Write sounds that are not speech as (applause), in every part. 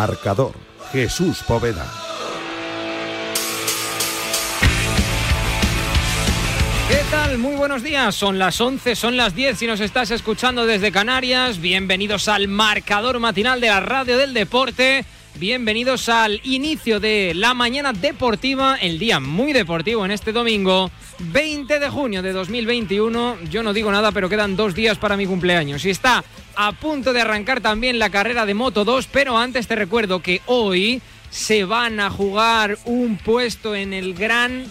Marcador. Jesús Poveda. ¿Qué tal? Muy buenos días. Son las 11, son las 10 si nos estás escuchando desde Canarias. Bienvenidos al marcador matinal de la radio del deporte. Bienvenidos al inicio de la mañana deportiva, el día muy deportivo en este domingo, 20 de junio de 2021. Yo no digo nada, pero quedan dos días para mi cumpleaños. Y está a punto de arrancar también la carrera de Moto 2, pero antes te recuerdo que hoy se van a jugar un puesto en el Gran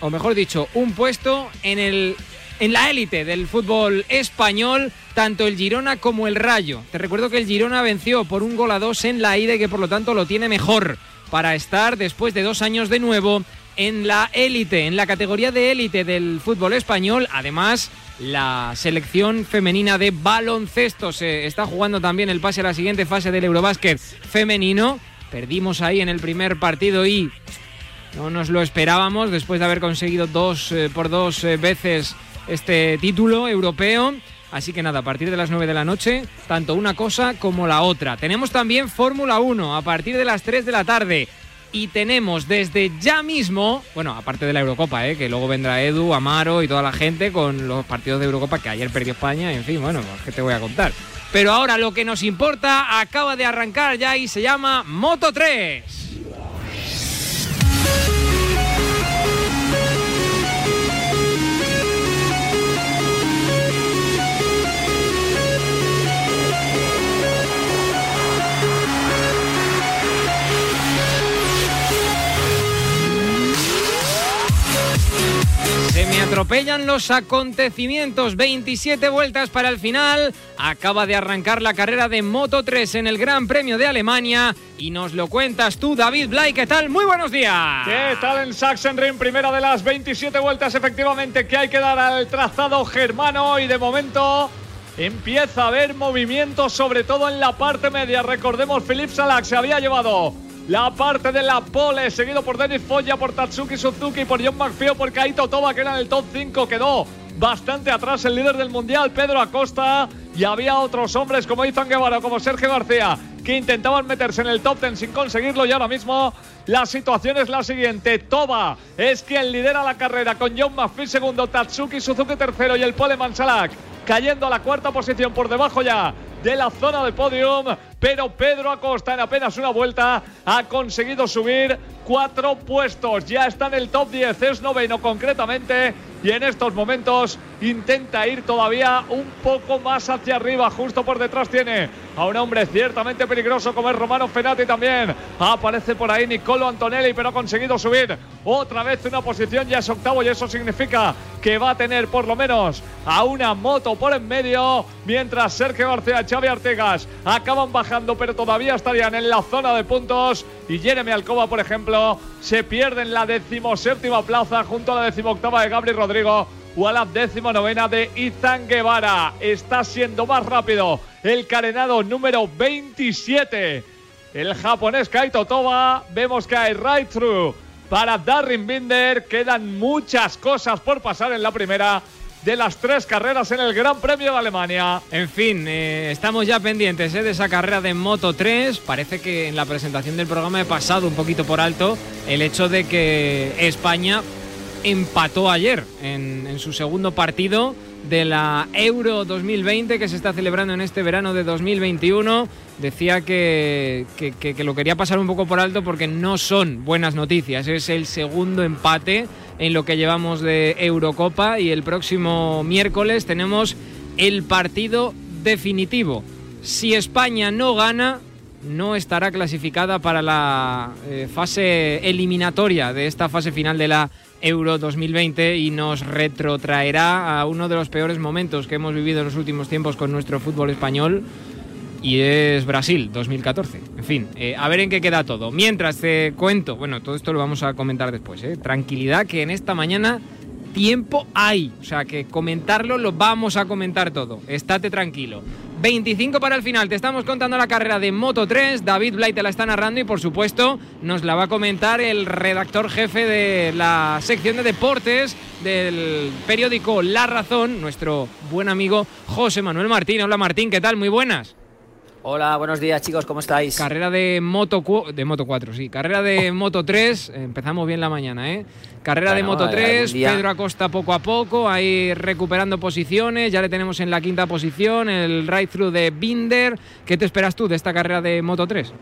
o mejor dicho, un puesto en el en la élite del fútbol español, tanto el Girona como el Rayo. Te recuerdo que el Girona venció por un gol a dos en la ida y que por lo tanto lo tiene mejor para estar después de dos años de nuevo en la élite, en la categoría de élite del fútbol español. Además, la selección femenina de baloncesto se está jugando también el pase a la siguiente fase del Eurobásquet femenino. Perdimos ahí en el primer partido y no nos lo esperábamos después de haber conseguido dos eh, por dos eh, veces este título europeo. Así que nada, a partir de las 9 de la noche, tanto una cosa como la otra. Tenemos también Fórmula 1 a partir de las 3 de la tarde. Y tenemos desde ya mismo, bueno, aparte de la Eurocopa, ¿eh? que luego vendrá Edu, Amaro y toda la gente con los partidos de Eurocopa que ayer perdió España, en fin, bueno, pues, ¿qué te voy a contar? Pero ahora lo que nos importa acaba de arrancar ya y se llama Moto 3. Me atropellan los acontecimientos. 27 vueltas para el final. Acaba de arrancar la carrera de Moto 3 en el Gran Premio de Alemania. Y nos lo cuentas tú, David Blay. ¿Qué tal? Muy buenos días. ¿Qué tal en Sachsenring? Primera de las 27 vueltas, efectivamente, que hay que dar al trazado germano. Y de momento empieza a haber movimiento, sobre todo en la parte media. Recordemos, Philippe Salak se había llevado la parte de la pole, seguido por Denis Foya, por Tatsuki Suzuki, por John McPhee, por Kaito Toba, que era en el top 5, quedó bastante atrás el líder del mundial, Pedro Acosta, y había otros hombres como Ethan Guevara, como Sergio García, que intentaban meterse en el top 10 sin conseguirlo, y ahora mismo la situación es la siguiente, Toba es quien lidera la carrera con John McPhee segundo, Tatsuki Suzuki tercero y el pole Mansalak cayendo a la cuarta posición por debajo ya de la zona del podium, pero Pedro Acosta en apenas una vuelta ha conseguido subir cuatro puestos, ya está en el top 10, es noveno concretamente y en estos momentos intenta ir todavía un poco más hacia arriba, justo por detrás tiene a un hombre ciertamente peligroso como es Romano Fenati también, aparece por ahí Nicolo Antonelli pero ha conseguido subir otra vez una posición, ya es octavo y eso significa que va a tener por lo menos a una moto por en medio, mientras Sergio García, Xavi Artegas acaban bajando, pero todavía estarían en la zona de puntos. Y Jeremy Alcoba, por ejemplo, se pierde en la decimoséptima plaza junto a la decimoctava de Gabriel Rodrigo o a la décimo novena de Izan Guevara. Está siendo más rápido el carenado número 27. El japonés Kaito Toba. Vemos que hay right through para Darren Binder. Quedan muchas cosas por pasar en la primera de las tres carreras en el Gran Premio de Alemania. En fin, eh, estamos ya pendientes eh, de esa carrera de Moto 3. Parece que en la presentación del programa he pasado un poquito por alto el hecho de que España empató ayer en, su segundo partido de la Euro 2020 que se está celebrando en este verano de 2021. Decía que, que, lo quería pasar un poco por alto porque no son buenas noticias. Es el segundo empate en lo que llevamos de Eurocopa y el próximo miércoles tenemos el partido definitivo. Si España no gana, no estará clasificada para la eh, fase eliminatoria de esta fase final de la Euro 2020 y nos retrotraerá a uno de los peores momentos que hemos vivido en los últimos tiempos con nuestro fútbol español y es Brasil 2014. En fin, eh, a ver en qué queda todo. Mientras te cuento, bueno, todo esto lo vamos a comentar después, ¿eh? tranquilidad que en esta mañana tiempo hay, o sea que comentarlo lo vamos a comentar todo, estate tranquilo. 25 para el final, te estamos contando la carrera de Moto 3, David Blay te la está narrando y por supuesto nos la va a comentar el redactor jefe de la sección de deportes del periódico La Razón, nuestro buen amigo José Manuel Martín. Hola Martín, ¿qué tal? Muy buenas. Hola, buenos días chicos, ¿cómo estáis? Carrera de Moto, de Moto 4, sí. Carrera de (laughs) Moto 3, empezamos bien la mañana, ¿eh? Carrera de Moto 3, Pedro Acosta poco a poco, ahí recuperando posiciones, ya le tenemos en la quinta posición, el ride-through de Binder. ¿Qué te esperas tú de esta carrera de Moto 3?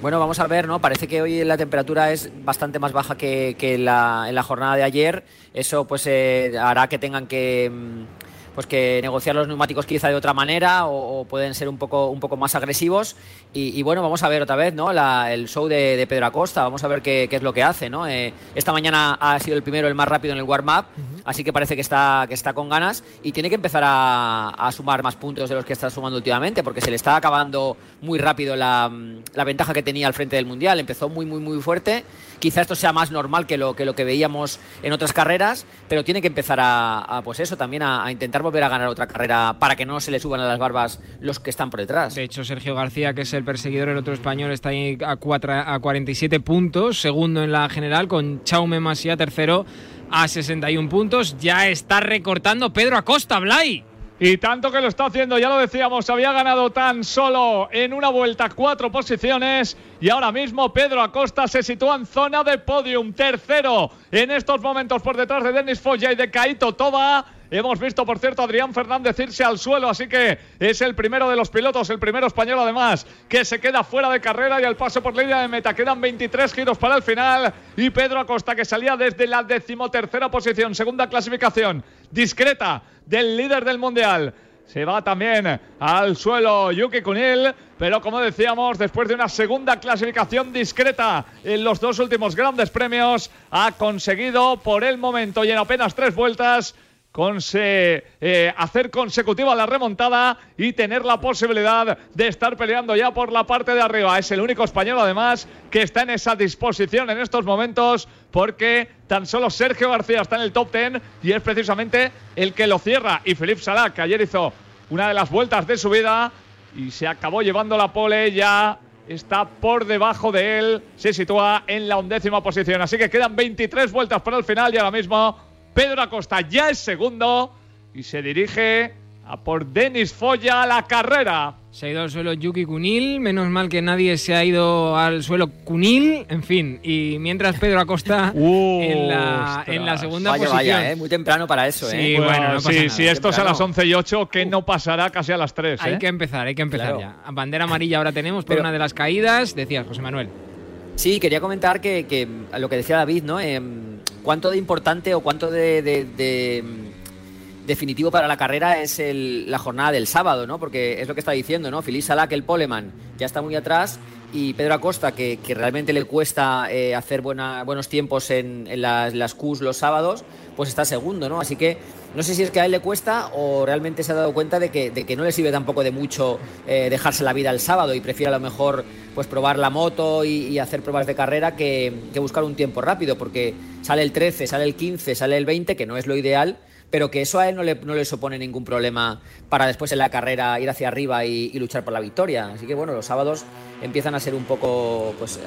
Bueno, vamos a ver, ¿no? Parece que hoy la temperatura es bastante más baja que, en, la, jornada de ayer. Eso pues eh, hará que tengan que mm, pues que negociar los neumáticos quizá de otra manera o, pueden ser un poco, un poco más agresivos. Y, bueno, vamos a ver otra vez ¿no? el show de, Pedro Acosta, vamos a ver qué, es lo que hace. ¿no? Eh, esta mañana ha sido el primero, el más rápido en el warm-up, así que parece que está, que está con ganas y tiene que empezar a, sumar más puntos de los que está sumando últimamente, porque se le está acabando muy rápido la, la ventaja que tenía al frente del Mundial. Empezó muy, muy, muy fuerte Quizá esto sea más normal que lo que, lo que veíamos en otras carreras, pero tiene que empezar a, pues eso, también a, intentar volver a ganar otra carrera para que no se le suban a las barbas los que están por detrás. De hecho, Sergio García, que es el perseguidor, el otro español, está ahí a, a 47 puntos, segundo en la general, con Chaume Masia tercero a 61 puntos. Ya está recortando Pedro Acosta, Blay. Y tanto que lo está haciendo, ya lo decíamos, había ganado tan solo en una vuelta cuatro posiciones y ahora mismo Pedro Acosta se sitúa en zona de podium, tercero en estos momentos por detrás de Denis Foya y de Kaito Toba. Hemos visto, por cierto, a Adrián Fernández irse al suelo, así que es el primero de los pilotos, el primero español además, que se queda fuera de carrera y al paso por línea de meta. Quedan 23 giros para el final y Pedro Acosta, que salía desde la decimotercera posición, segunda clasificación, discreta del líder del mundial. Se va también al suelo Yuki Kunil, pero como decíamos, después de una segunda clasificación discreta en los dos últimos grandes premios, ha conseguido por el momento y en apenas tres vueltas eh, hacer consecutiva la remontada y tener la posibilidad de estar peleando ya por la parte de arriba. Es el único español además que está en esa disposición en estos momentos porque tan solo Sergio García está en el top 10 y es precisamente el que lo cierra. Y Felipe Salah, que ayer hizo una de las vueltas de su vida y se acabó llevando la pole ya está por debajo de él, se sitúa en la undécima posición. Así que quedan 23 vueltas para el final y ahora mismo Pedro Acosta ya es segundo y se dirige a por Denis Foya a la carrera. Se ha ido al suelo Yuki Kunil, menos mal que nadie se ha ido al suelo Kunil, en fin, y mientras Pedro Acosta (laughs) en, la, en, la, segunda vaya, posición. Vaya, ¿eh? muy temprano para eso. Sí, ¿eh? bueno, no sí, si esto es a las 11 y 8, que no pasará casi a las 3. Hay que empezar, hay que empezar ya. Bandera amarilla ahora tenemos por una de las caídas, decías José Manuel. Sí, quería comentar que, lo que decía David, ¿no? Em, cuánto de importante o cuánto de, mm, definitivo para la carrera es la jornada del sábado, ¿no? Porque es lo que está diciendo, ¿no? Feliz Salah, que el Poleman ya está muy atrás y Pedro Acosta, que, realmente le cuesta eh, hacer buenos tiempos en, las, las Qs los sábados, pues está segundo, ¿no? Así que no sé si es que a él le cuesta o realmente se ha dado cuenta de que, de que no le sirve tampoco de mucho eh, dejarse la vida el sábado y prefiere a lo mejor pues probar la moto y, hacer pruebas de carrera que, buscar un tiempo rápido, porque sale el 13, sale el 15, sale el 20, que no es lo ideal, pero que eso a él no le, no le supone ningún problema para después en la carrera ir hacia arriba y, luchar por la victoria. Así que bueno, los sábados empiezan a ser un poco, pues, eh,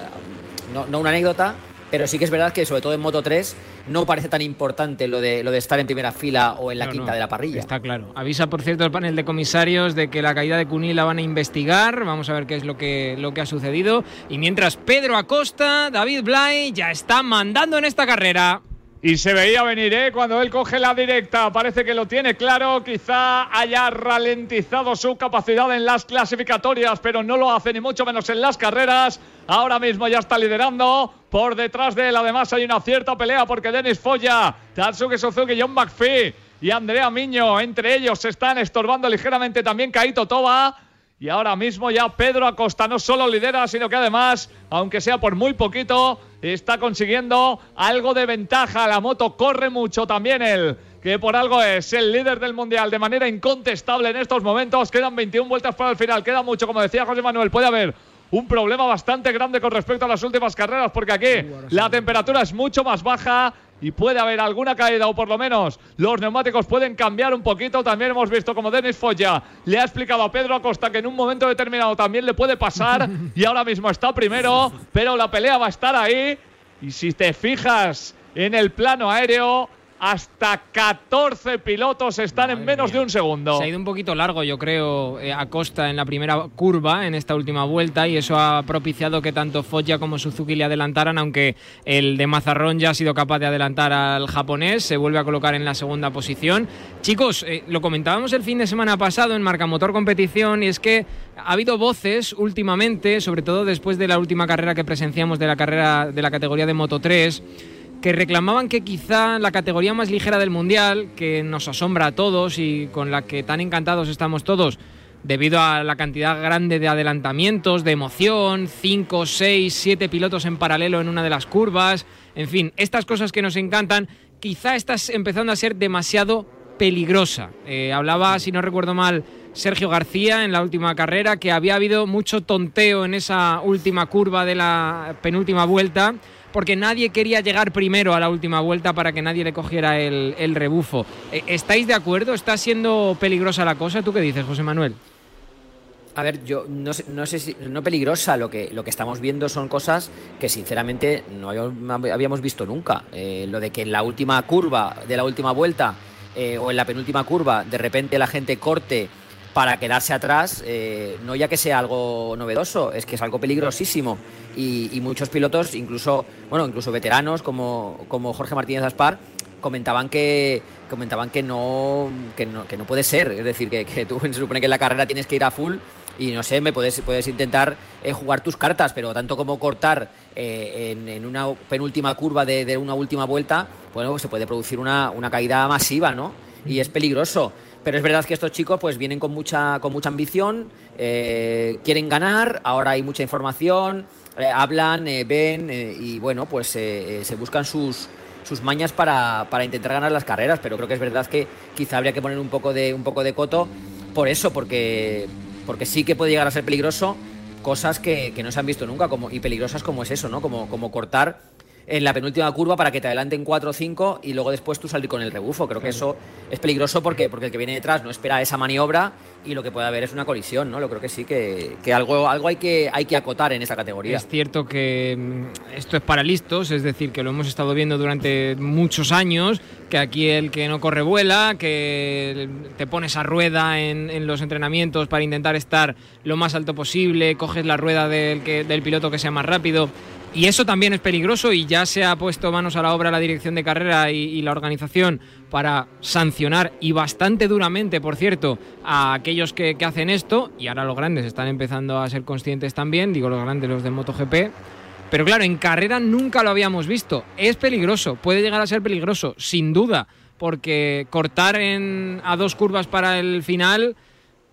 no, no una anécdota, pero sí que es verdad que sobre todo en Moto 3 no parece tan importante lo de, lo de estar en primera fila o en la quinta de la parrilla. Está claro. Avisa, por cierto, el panel de comisarios de que la caída de Cuní la van a investigar. Vamos a ver qué es lo que, lo que ha sucedido. Y mientras Pedro Acosta, David Blay ya está mandando en esta carrera. Y se veía venir, ¿eh? Cuando él coge la directa, parece que lo tiene claro. Quizá haya ralentizado su capacidad en las clasificatorias, pero no lo hace ni mucho menos en las carreras. Ahora mismo ya está liderando. Por detrás de él, además, hay una cierta pelea porque Denis Foya, Tatsuki Suzuki, John McPhee y Andrea Miño, entre ellos, se están estorbando ligeramente también Kaito Toba. Y ahora mismo ya Pedro Acosta no solo lidera, sino que además, aunque sea por muy poquito, está consiguiendo algo de ventaja. La moto corre mucho también él, que por algo es el líder del mundial de manera incontestable en estos momentos. Quedan 21 vueltas para el final, queda mucho, como decía José Manuel, puede haber un problema bastante grande con respecto a las últimas carreras, porque aquí la temperatura es mucho más baja y puede haber alguna caída o por lo menos los neumáticos pueden cambiar un poquito. También hemos visto como Denis Foya le ha explicado a Pedro Acosta que en un momento determinado también le puede pasar (laughs) y ahora mismo está primero, pero la pelea va a estar ahí y si te fijas en el plano aéreo hasta 14 pilotos están en menos de un segundo. Se ha ido un poquito largo, yo creo, eh, a Costa en la primera curva, en esta última vuelta, y eso ha propiciado que tanto Foggia como Suzuki le adelantaran, aunque el de Mazarrón ya ha sido capaz de adelantar al japonés, se vuelve a colocar en la segunda posición. Chicos, eh, lo comentábamos el fin de semana pasado en Marcamotor Competición, y es que ha habido voces últimamente, sobre todo después de la última carrera que presenciamos de la carrera de la categoría de Moto 3, que reclamaban que quizá la categoría más ligera del Mundial, que nos asombra a todos y con la que tan encantados estamos todos, debido a la cantidad grande de adelantamientos, de emoción, 5, 6, 7 pilotos en paralelo en una de las curvas, en fin, estas cosas que nos encantan, quizá estás empezando a ser demasiado peligrosa. Eh, hablaba, si no recuerdo mal, Sergio García en la última carrera, que había habido mucho tonteo en esa última curva de la penúltima vuelta porque nadie quería llegar primero a la última vuelta para que nadie le cogiera el, rebufo. Eh, ¿Estáis de acuerdo? ¿Está siendo peligrosa la cosa? ¿Tú qué dices, José Manuel? A ver, yo no sé, no sé si no peligrosa, lo que, lo que estamos viendo son cosas que sinceramente no habíamos visto nunca. Eh, lo de que en la última curva de la última vuelta eh, o en la penúltima curva de repente la gente corte para quedarse atrás, no ya que sea algo novedoso, es que es algo peligrosísimo y, muchos pilotos, incluso, bueno, incluso veteranos como, como Jorge Martínez Aspar, comentaban que comentaban que no, que no, que no puede ser. Es decir, que, que, tú (laughs) se supone que en la carrera tienes que ir a full y no sé, me puedes, puedes intentar eh, jugar tus cartas, pero tanto como cortar eh, en, una penúltima curva de, una última vuelta, bueno, pues se puede producir una, una caída masiva, ¿no? Y es peligroso. Pero es verdad que estos chicos pues vienen con mucha, con mucha ambición, eh, quieren ganar, ahora hay mucha información, eh, hablan, eh, ven y bueno, pues se buscan sus, sus mañas para, para, intentar ganar las carreras, pero creo que es verdad que quizá habría que poner un poco de, un poco de coto por eso, porque, porque sí que puede llegar a ser peligroso cosas que, que no se han visto nunca como, y peligrosas como es eso, ¿no? Como, como cortar en la penúltima curva para que te adelanten 4 o 5 y luego después tú salir con el rebufo. Creo que eso es peligroso porque, porque el que viene detrás no espera esa maniobra y lo que puede haber es una colisión, ¿no? Lo creo que sí que, algo, algo hay, que, hay que acotar en esa categoría. Es cierto que mm, esto es para listos, es decir, que lo hemos estado viendo durante muchos años, que aquí el que no corre vuela, que te pones a rueda en, los entrenamientos para intentar estar lo más alto posible, coges la rueda del, que, del piloto que sea más rápido y eso también es peligroso y ya se ha puesto manos a la obra la dirección de carrera y, la organización para sancionar y bastante duramente, por cierto, a aquellos que, hacen esto. Y ahora los grandes están empezando a ser conscientes también, digo los grandes, los de MotoGP. Pero claro, en carrera nunca lo habíamos visto. Es peligroso, puede llegar a ser peligroso, sin duda, porque cortar en, a dos curvas para el final,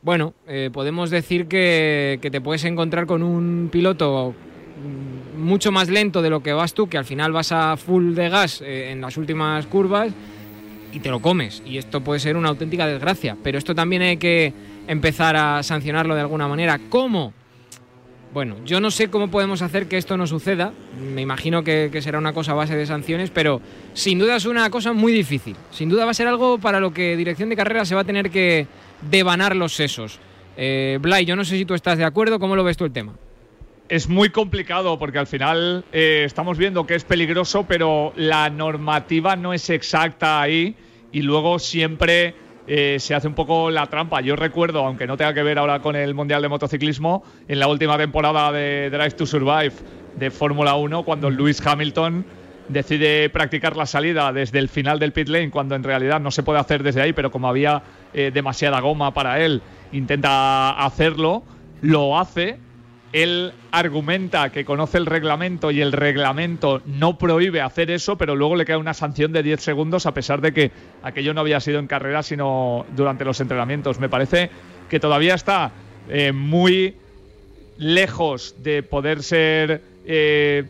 bueno, eh, podemos decir que, que te puedes encontrar con un piloto mucho más lento de lo que vas tú, que al final vas a full de gas eh, en las últimas curvas y te lo comes. Y esto puede ser una auténtica desgracia. Pero esto también hay que empezar a sancionarlo de alguna manera. ¿Cómo? Bueno, yo no sé cómo podemos hacer que esto no suceda. Me imagino que, será una cosa a base de sanciones, pero sin duda es una cosa muy difícil. Sin duda va a ser algo para lo que dirección de carrera se va a tener que devanar los sesos. Eh, Blay, yo no sé si tú estás de acuerdo. ¿Cómo lo ves tú el tema? Es muy complicado porque al final eh, estamos viendo que es peligroso, pero la normativa no es exacta ahí y luego siempre eh, se hace un poco la trampa. Yo recuerdo, aunque no tenga que ver ahora con el Mundial de Motociclismo, en la última temporada de Drive to Survive de Fórmula 1, cuando Lewis Hamilton decide practicar la salida desde el final del pit lane, cuando en realidad no se puede hacer desde ahí, pero como había eh, demasiada goma para él, intenta hacerlo, lo hace él argumenta que conoce el reglamento y el reglamento no prohíbe hacer eso, pero luego le queda una sanción de 10 segundos a pesar de que aquello no había sido en carrera, sino durante los entrenamientos. Me parece que todavía está eh, muy lejos de poder ser eh,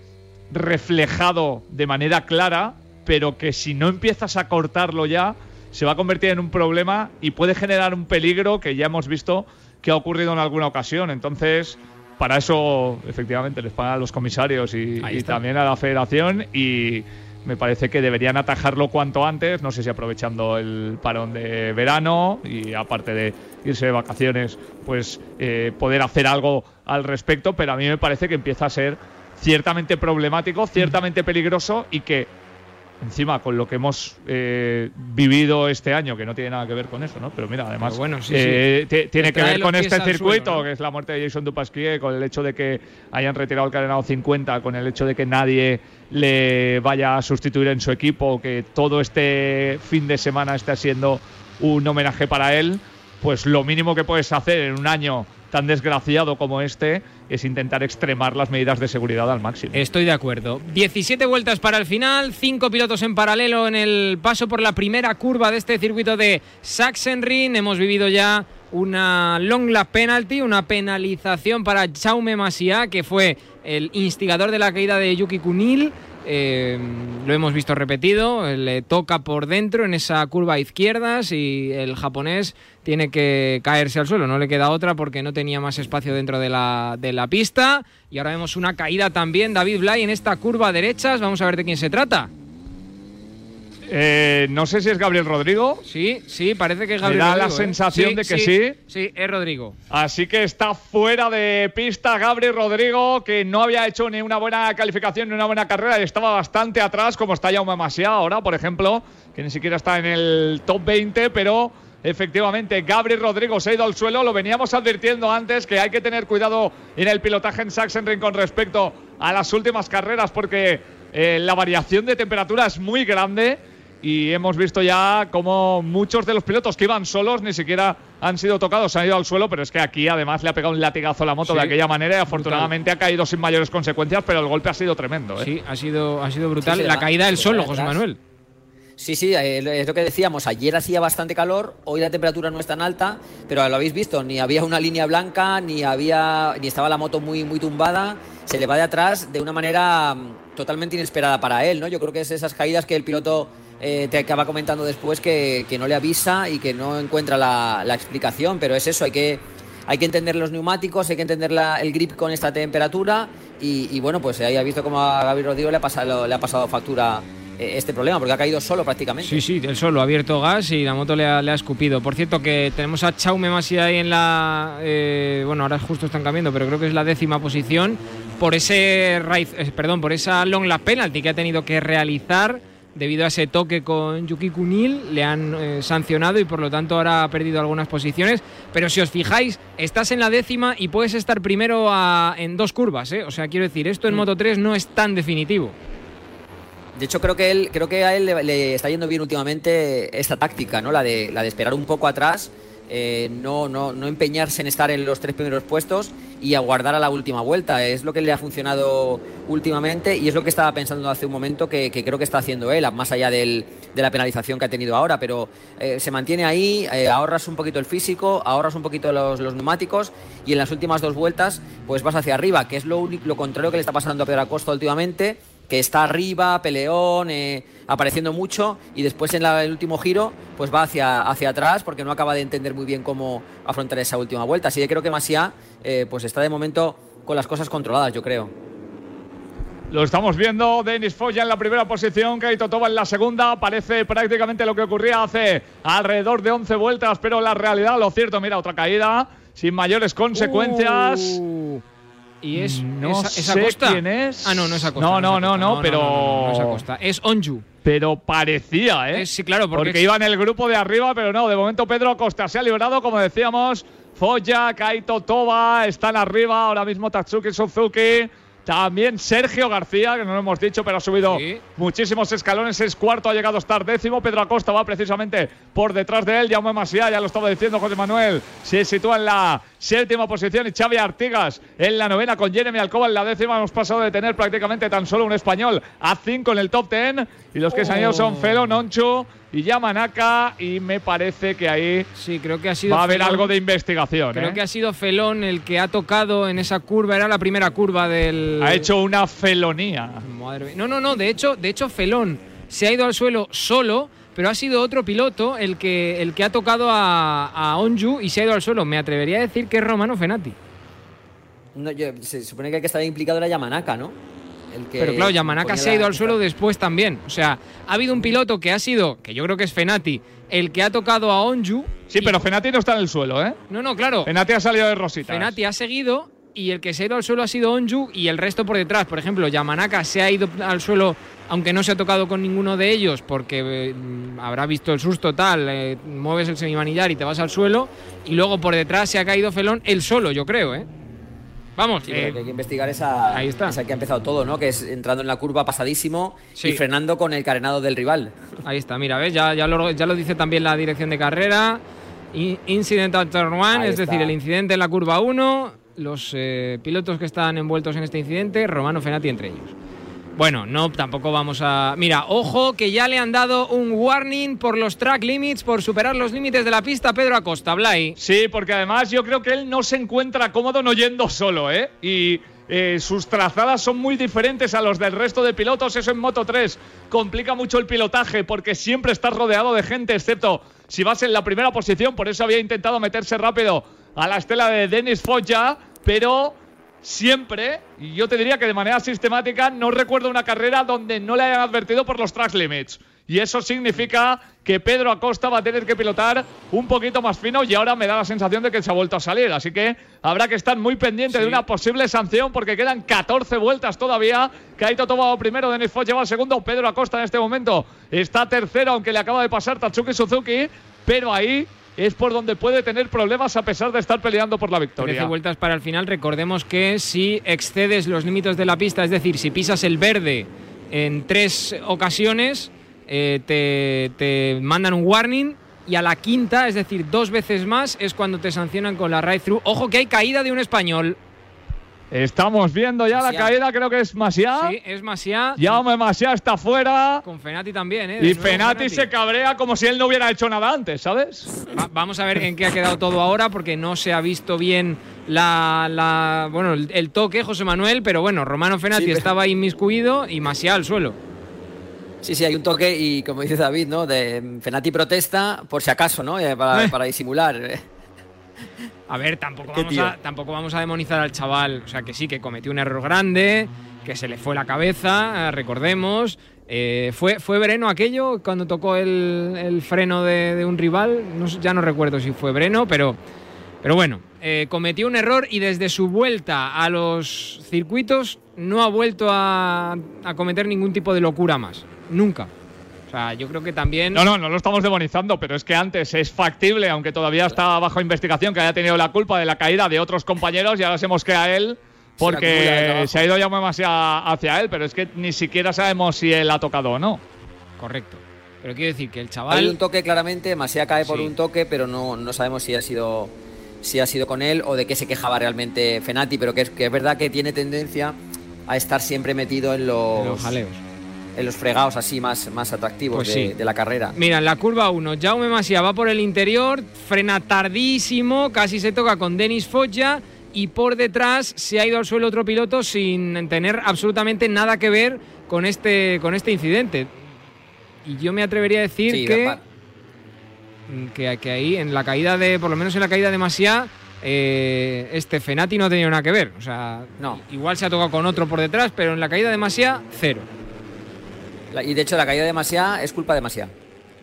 reflejado de manera clara, pero que si no empiezas a cortarlo ya, se va a convertir en un problema y puede generar un peligro que ya hemos visto que ha ocurrido en alguna ocasión. Entonces, para eso efectivamente les pagan a los comisarios y, también a la federación y me parece que deberían atajarlo cuanto antes, no sé si aprovechando el parón de verano y aparte de irse de vacaciones, pues eh, poder hacer algo al respecto, pero a mí me parece que empieza a ser ciertamente problemático, ciertamente peligroso y que encima con lo que hemos eh, vivido este año, que no tiene nada que ver con eso, ¿no? Pero mira, además bueno, sí, eh, sí. tiene que ver con este circuito, suelo, ¿no? que es la muerte de Jason Dupasquier, con el hecho de que hayan retirado el carenado 50, con el hecho de que nadie le vaya a sustituir en su equipo, que todo este fin de semana esté siendo un homenaje para él, pues lo mínimo que puedes hacer en un año tan desgraciado como este es intentar extremar las medidas de seguridad al máximo. Estoy de acuerdo. 17 vueltas para el final, 5 pilotos en paralelo en el paso por la primera curva de este circuito de Sachsenring. Hemos vivido ya una long lap penalty, una penalización para Jaume Masia, que fue el instigador de la caída de Yuki Kunil. Eh, lo hemos visto repetido, le toca por dentro en esa curva a izquierdas y el japonés tiene que caerse al suelo, no le queda otra porque no tenía más espacio dentro de la, de la pista. Y ahora vemos una caída también, David Blay, en esta curva a derechas. Vamos a ver de quién se trata. Eh, no sé si es Gabriel Rodrigo. Sí, sí, parece que es Me Gabriel da la ¿eh? sensación de que sí. Sí, es Rodrigo. Así que está fuera de pista Gabriel Rodrigo, que no había hecho ni una buena calificación ni una buena carrera y estaba bastante atrás, como está Jaume Masia ahora, por ejemplo, que ni siquiera está en el top 20, pero efectivamente Gabriel Rodrigo se ha ido al suelo. Lo veníamos advirtiendo antes que hay que tener cuidado en el pilotaje en Sachsenring con respecto a las últimas carreras, porque eh, la variación de temperatura es muy grande y hemos visto ya como muchos de los pilotos que iban solos ni siquiera han sido tocados, se han ido al suelo, pero es que aquí además le ha pegado un latigazo a la moto Sí, de aquella manera y afortunadamente ha caído sin mayores consecuencias, pero el golpe ha sido tremendo. ¿eh? Sí, ha sido, ha sido brutal. Sí, sí, la caída del solo, José. Manuel. Sí, sí, eh, es lo que decíamos. Ayer hacía bastante calor, hoy la temperatura no es tan alta, pero lo habéis visto, ni había una línea blanca, ni había, ni estaba la moto muy, muy tumbada. Se le va de atrás de una manera mm, totalmente inesperada para él, ¿no? Yo creo que es esas caídas que el piloto eh, te acaba comentando después que, que no le avisa y que no encuentra la, la explicación, pero es eso, hay que hay que entender los neumáticos, hay que entender la- el grip con esta temperatura y, y bueno, pues ahí ha visto como a Gabriel Rodrigo le ha pasado, le ha pasado factura eh, este problema, porque ha caído solo prácticamente. Sí, sí, el solo ha abierto gas y la moto le ha, le ha escupido. Por cierto, que tenemos a Chaume Masi ahí en la. eh, bueno, ahora justo están cambiando, pero creo que es la décima posición. Por ese eh, perdón, por esa long lap penalty que ha tenido que realizar debido a ese toque con Yuki Kunil. Le han eh, sancionado y por lo tanto ahora ha perdido algunas posiciones. Pero si os fijáis, estás en la décima y puedes estar primero a- en dos curvas. ¿eh? O sea, quiero decir, esto en Moto 3 no es tan definitivo. De hecho, creo que él, creo que a él le, le está yendo bien últimamente esta táctica, ¿no? La de, la de esperar un poco atrás, eh, no, no, no empeñarse en estar en los tres primeros puestos y aguardar a la última vuelta. Es lo que le ha funcionado últimamente y es lo que estaba pensando hace un momento que, creo que está haciendo él, más allá del- de la penalización que ha tenido ahora. Pero eh, se mantiene ahí, eh, ahorras un poquito el físico, ahorras un poquito los, los neumáticos y en las últimas dos vueltas pues vas hacia arriba, que es lo, lo contrario que le está pasando a Pedro Acosta últimamente que está arriba, peleón, eh, apareciendo mucho y después en la- el último giro pues va hacia, hacia atrás porque no acaba de entender muy bien cómo afrontar esa última vuelta. Así que creo que Masia eh, pues está de momento con las cosas controladas, yo creo. Lo estamos viendo, Denis Foya en la primera posición, Kaito Toba en la segunda. Parece prácticamente lo que ocurría hace alrededor de 11 vueltas, pero la realidad, lo cierto, mira, otra caída sin mayores consecuencias. Uh, y es No esa, esa sé Acosta. quién es. Ah, no, no es Acosta. No, no, no, no, pero- no, no es Onju. Pero parecía, ¿eh? Es- sí, claro, porque porque es- iba en el grupo de arriba, pero no, de momento Pedro Acosta se ha librado, como decíamos. Foya, Kaito Toba están arriba, ahora mismo Tatsuki Suzuki. También Sergio García, que no lo hemos dicho, pero ha subido Sí. muchísimos escalones. Es cuarto, ha llegado a estar décimo. Pedro Acosta va precisamente por detrás de él. Jaume Masia, ya lo estaba diciendo José Manuel, se sitúa en la séptima posición. Y Xavi Artigas en la novena, con Jeremy Alcoba en la décima. Hemos pasado de tener prácticamente tan solo un español a cinco en el top ten. Y los que se han ido son Oh. Felo, Nonchu y Yamanaka. Y me parece que ahí Sí, creo que ha sido. va a haber Felón. algo de investigación. Creo ¿eh? que ha sido Felón el que ha tocado en esa curva. Era la primera curva del. Ha hecho una felonía. Madre mía. No, no, no. De hecho, de hecho, Felón se ha ido al suelo solo, pero ha sido otro piloto el que, el que ha tocado a, a Onju y se ha ido al suelo. Me atrevería a decir que es Romano Fenati. No, yo- se supone que el que estaba implicado era Yamanaka, ¿no? El que Pero claro, Yamanaka se ha ido la- al suelo después también. O sea, ha habido un piloto que ha sido, que yo creo que es Fenati, el que ha tocado a Onju. Sí, y- pero Fenati no está en el suelo, ¿eh? No, no, claro. Fenati ha salido de Rosita. Fenati ha seguido y el que se ha ido al suelo ha sido Onju y el resto por detrás. Por ejemplo, Yamanaka se ha ido al suelo, aunque no se ha tocado con ninguno de ellos, porque eh, habrá visto el susto tal, eh, mueves el semimanillar y te vas al suelo, y luego por detrás se ha caído Felón él solo, yo creo, ¿eh? Vamos, Sí, eh, que hay que investigar esa, ahí está. esa que ha empezado todo, ¿no? Que es entrando en la curva pasadísimo Sí. y frenando con el carenado del rival. Ahí está, mira, ¿ves? Ya, ya, lo, ya lo dice también la dirección de carrera. In- Incident at turn one, Ahí es decir, el incidente en la curva 1, los eh, pilotos que están envueltos en este incidente, Romano Fenati entre ellos. Bueno, no, tampoco vamos a... Mira, ojo que ya le han dado un warning por los track limits, por superar los límites de la pista Pedro Acosta, Blay. Sí, porque además yo creo que él no se encuentra cómodo no yendo solo, ¿eh? Y eh, sus trazadas son muy diferentes a los del resto de pilotos. Eso en Moto 3 complica mucho el pilotaje porque siempre estás rodeado de gente, excepto si vas en la primera posición. Por eso había intentado meterse rápido a la estela de Denis Foggia, pero siempre, y yo te diría que de manera sistemática, no recuerdo una carrera donde no le hayan advertido por los track limits. Y eso significa que Pedro Acosta va a tener que pilotar un poquito más fino y ahora me da la sensación de que se ha vuelto a salir. Así que habrá que estar muy pendiente Sí. de una posible sanción porque quedan 14 vueltas todavía. Kaito Toba primero, Denis Foch lleva segundo, Pedro Acosta en este momento está tercero, aunque le acaba de pasar Tatsuki Suzuki. Pero ahí es por donde puede tener problemas a pesar de estar peleando por la 13 victoria. vueltas para el final. Recordemos que si excedes los límites de la pista, es decir, si pisas el verde en tres ocasiones, eh, te, te mandan un warning. Y a la quinta, es decir, dos veces más, es cuando te sancionan con la ride through. Ojo que hay caída de un español. Estamos viendo ya la caída, creo que es Masia. Sí, es Masia. Jaume Masia está fuera. Con Fenati también, ¿eh? De Y Fenati se cabrea como si él no hubiera hecho nada antes, ¿sabes? Va- vamos a ver en qué ha quedado todo ahora, porque no se ha visto bien la, la- bueno, el, el toque, José Manuel, pero bueno, Romano Fenati Sí, pero- estaba inmiscuido y Masia al suelo. Sí, sí, hay un toque y como dice David, ¿no? De Fenati protesta por si acaso, ¿no? Eh, Para, Eh. para disimular. A ver, tampoco ¿Qué vamos, a, tampoco vamos a demonizar al chaval. O sea, que sí, que cometió un error grande, que se le fue la cabeza, eh, recordemos. Eh, ¿fue, ¿Fue Breno aquello cuando tocó el, el freno de, de un rival? No ya no recuerdo si fue Breno, pero, pero bueno, eh, cometió un error y desde su vuelta a los circuitos no ha vuelto a, a cometer ningún tipo de locura más. Nunca. O sea, yo creo que también... No, no, no lo estamos demonizando, pero es que antes es factible, aunque todavía está bajo investigación, que haya tenido la culpa de la caída de otros compañeros y ahora se mosquea a él porque se ha ido ya demasiado hacia él, pero es que ni siquiera sabemos si él ha tocado o no. Correcto. Pero quiero decir que el Hay chaval... un toque claramente, Masia cae por Sí. un toque, pero no, no sabemos si ha sido si ha sido con él o de qué se quejaba realmente Fenati, pero que es, que es verdad que tiene tendencia a estar siempre metido en los, los jaleos. En los fregados así más, más atractivos Pues de, sí. de la carrera. Mira, en la curva 1, Jaume Masia va por el interior, frena tardísimo, casi se toca con Denis Foggia y por detrás se ha ido al suelo otro piloto sin tener absolutamente nada que ver con este, con este incidente. Y yo me atrevería a decir Sí, que, que, que ahí, en la caída de, por lo menos en la caída de Masia, eh, este Fenati no ha tenido nada que ver. O sea, No. igual se ha tocado con otro por detrás, pero en la caída de Masia, cero. Y de hecho la caída de Masia es culpa de Masia.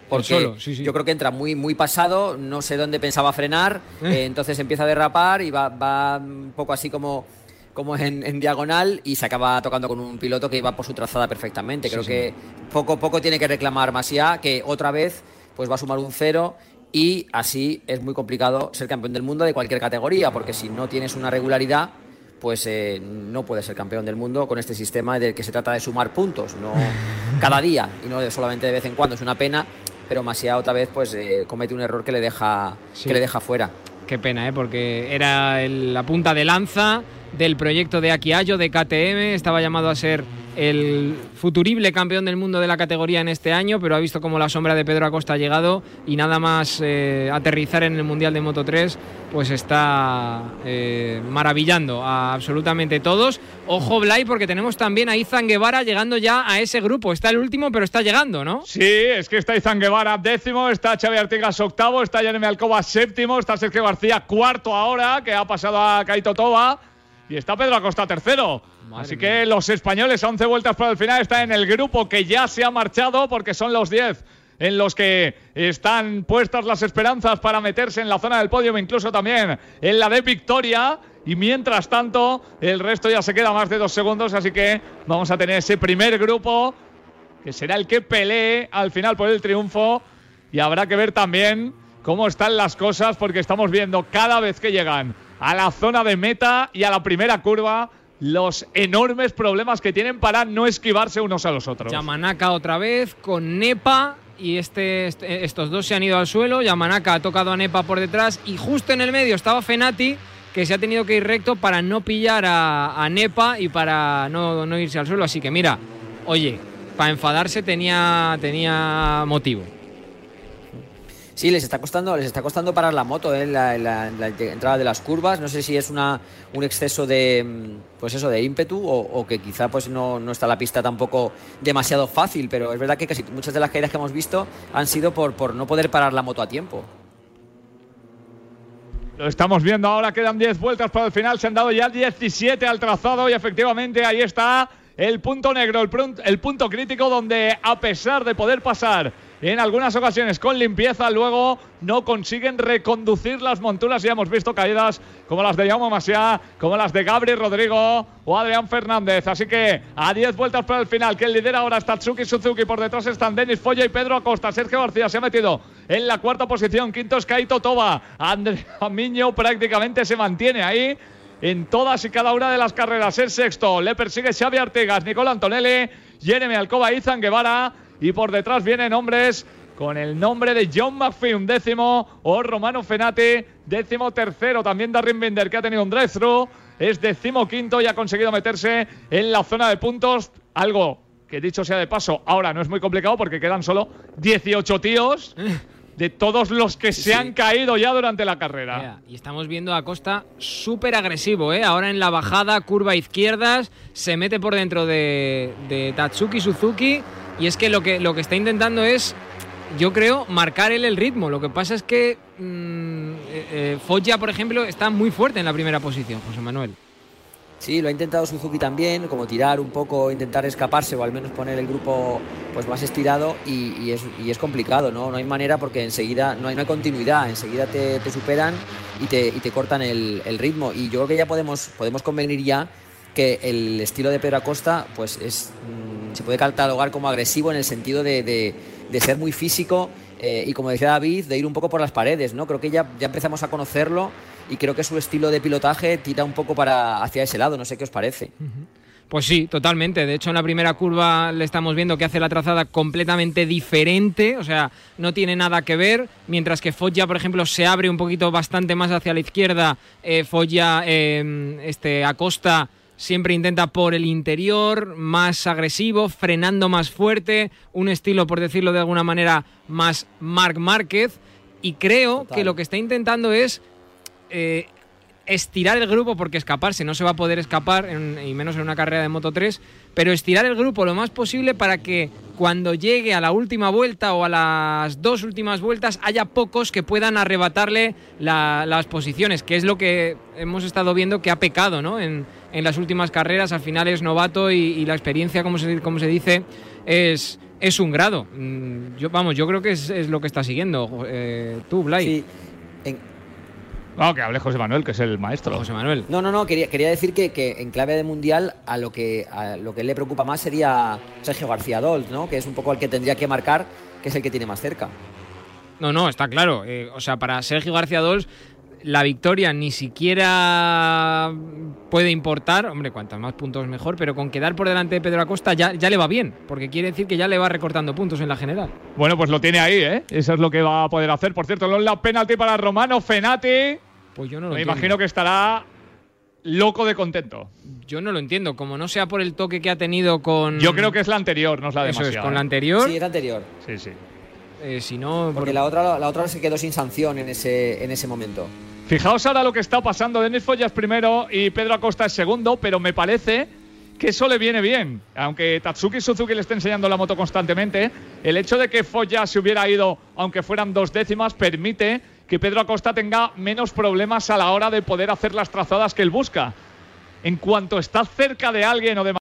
Porque solo, sí, sí. yo creo que entra muy, muy pasado, no sé dónde pensaba frenar, Eh. eh, entonces empieza a derrapar y va, va un poco así como, como en, en diagonal y se acaba tocando con un piloto que iba por su trazada perfectamente. Creo Sí, que poco poco tiene que reclamar Masia, que otra vez pues va a sumar un cero y así es muy complicado ser campeón del mundo de cualquier categoría, porque si no tienes una regularidad, pues eh, no puedes ser campeón del mundo con este sistema del que se trata de sumar puntos, no (laughs) cada día y no solamente de vez en cuando. Es una pena, pero Masia otra vez pues eh, comete un error que le deja Sí. que le deja fuera. Qué pena, ¿eh? porque era el- la punta de lanza del proyecto de Akiayo, de KTM. Estaba llamado a ser el futurible campeón del mundo de la categoría en este año, pero ha visto como la sombra de Pedro Acosta ha llegado y nada más eh, aterrizar en el Mundial de Moto 3, pues está eh, maravillando a absolutamente todos. Ojo, Blay, porque tenemos también a Izan Guevara llegando ya a ese grupo. Está el último, pero está llegando, ¿no? Sí, es que está Izan Guevara décimo, está Xavi Artigas octavo, está Jeremy Alcoba séptimo, está Sergio García cuarto ahora, que ha pasado a Kaito Toba, y está Pedro Acosta tercero. Madre Así mía. que los españoles a 11 vueltas para el final están en el grupo que ya se ha marchado porque son los 10 en los que están puestas las esperanzas para meterse en la zona del podio, incluso también en la de victoria. Y mientras tanto, el resto ya se queda más de dos segundos, así que vamos a tener ese primer grupo que será el que pelee al final por el triunfo. Y habrá que ver también cómo están las cosas, porque estamos viendo cada vez que llegan a la zona de meta y a la primera curva los enormes problemas que tienen para no esquivarse unos a los otros. Yamanaka otra vez con Nepa y este, este, estos dos se han ido al suelo. Yamanaka ha tocado a Nepa por detrás y justo en el medio estaba Fenati que se ha tenido que ir recto para no pillar a, Nepa y para no, no, irse al suelo. Así que mira, oye, para enfadarse tenía, tenía motivo. Sí, les está costando, les está costando parar la moto en ¿eh? la, entrada de las curvas. No sé si es una, un exceso de, mm, pues eso, de ímpetu o, que quizá pues no, no, está la pista tampoco demasiado fácil, pero es verdad que casi muchas de las caídas que hemos visto han sido por, por no poder parar la moto a tiempo. Lo estamos viendo ahora, quedan 10 vueltas para el final, se han dado ya 17 al trazado y efectivamente ahí está el punto negro, el, el punto crítico donde a pesar de poder pasar en algunas ocasiones con limpieza, luego no consiguen reconducir las monturas. Ya hemos visto caídas como las de Jaume Masia, como las de Gabri Rodrigo o Adrián Fernández. Así que a 10 vueltas para el final, que lidera ahora es Tatsuki Suzuki. Por detrás están Denis Folla y Pedro Acosta. Sergio García se ha metido en la cuarta posición. Quinto es Kaito Toba. Andrea Miño prácticamente se mantiene ahí en todas y cada una de las carreras. El sexto le persigue Xavi Artegas, Nicola Antonelli, Jeremy Alcoba, Izan Guevara y por detrás vienen hombres con el nombre de John McPhee, un décimo, o Romano Fenati, décimo tercero, también Darren Binder, que ha tenido un drive-thru, es décimo quinto y ha conseguido meterse en la zona de puntos, algo que dicho sea de paso, ahora no es muy complicado porque quedan solo 18 tíos. (laughs) de todos los que se han caído ya durante la carrera. y estamos viendo a Costa súper agresivo, ¿eh? Ahora en la bajada, curva izquierdas, se mete por dentro de, de Tatsuki Suzuki y es que lo que, lo que está intentando es, yo creo, marcar él el ritmo. Lo que pasa es que mmm, eh por ejemplo, está muy fuerte en la primera posición, José Manuel. Sí, lo ha intentado Suzuki también, como tirar un poco, intentar escaparse o al menos poner el grupo pues más estirado y, es, complicado, ¿no? No hay manera porque enseguida no hay, no continuidad, enseguida te, superan y te, te cortan el, el, ritmo. Y yo creo que ya podemos, podemos convenir ya que el estilo de Pedro Acosta pues es, mm, se puede catalogar como agresivo en el sentido de, ser muy físico eh, y como decía David, de ir un poco por las paredes, ¿no? Creo que ya, ya empezamos a conocerlo y creo que su estilo de pilotaje tira un poco para hacia ese lado, no sé qué os parece. Pues sí, totalmente. De hecho, en la primera curva le estamos viendo que hace la trazada completamente diferente, o sea, no tiene nada que ver. Mientras que Foggia, por ejemplo, se abre un poquito bastante más hacia la izquierda, eh, Foggia, eh, este, Acosta siempre intenta por el interior, más agresivo, frenando más fuerte, un estilo, por decirlo de alguna manera, más Marc Márquez. Y creo que lo que está intentando es eh, estirar el grupo, porque escaparse no se va a poder escapar, y menos en una carrera de Moto 3, pero estirar el grupo lo más posible para que cuando llegue a la última vuelta o a las dos últimas vueltas haya pocos que puedan arrebatarle las posiciones, que es lo que hemos estado viendo que ha pecado ¿no? en, las últimas carreras. Al final es novato y, la experiencia, como se, como se dice, es, es un grado. Mm, yo, vamos, yo creo que es, lo que está siguiendo eh, tú, Blay. Sí. No, que hable José Manuel, que es el maestro. José Manuel. No, no, no, quería, quería decir que, que, en clave de mundial a lo que a lo que le preocupa más sería Sergio García Dolt, ¿no? Que es un poco el que tendría que marcar, que es el que tiene más cerca. No, no, está claro. Eh, o sea, para Sergio García Dols la victoria ni siquiera puede importar, hombre, cuantos más puntos mejor, pero con quedar por delante de Pedro Acosta ya, ya le va bien, porque quiere decir que ya le va recortando puntos en la general. Bueno, pues lo tiene ahí, ¿eh? Eso es lo que va a poder hacer. Por cierto, la penalti para Romano Fenati. Pues yo no lo Me imagino que estará loco de contento. Yo no lo entiendo, como no sea por el toque que ha tenido con. Yo creo que es la anterior, no es la de Eso es, con la ¿eh? anterior. Sí, es la anterior. Sí, sí. Eh, si no. Porque la, otra, la otra se quedó sin sanción en ese, en ese momento. Fijaos ahora lo que está pasando. Denis Follas primero y Pedro Acosta es segundo, pero me parece que eso le viene bien. Aunque Tatsuki Suzuki le esté enseñando la moto constantemente, el hecho de que Foya se hubiera ido, aunque fueran dos décimas, permite que Pedro Acosta tenga menos problemas a la hora de poder hacer las trazadas que él busca. En cuanto está cerca de alguien o de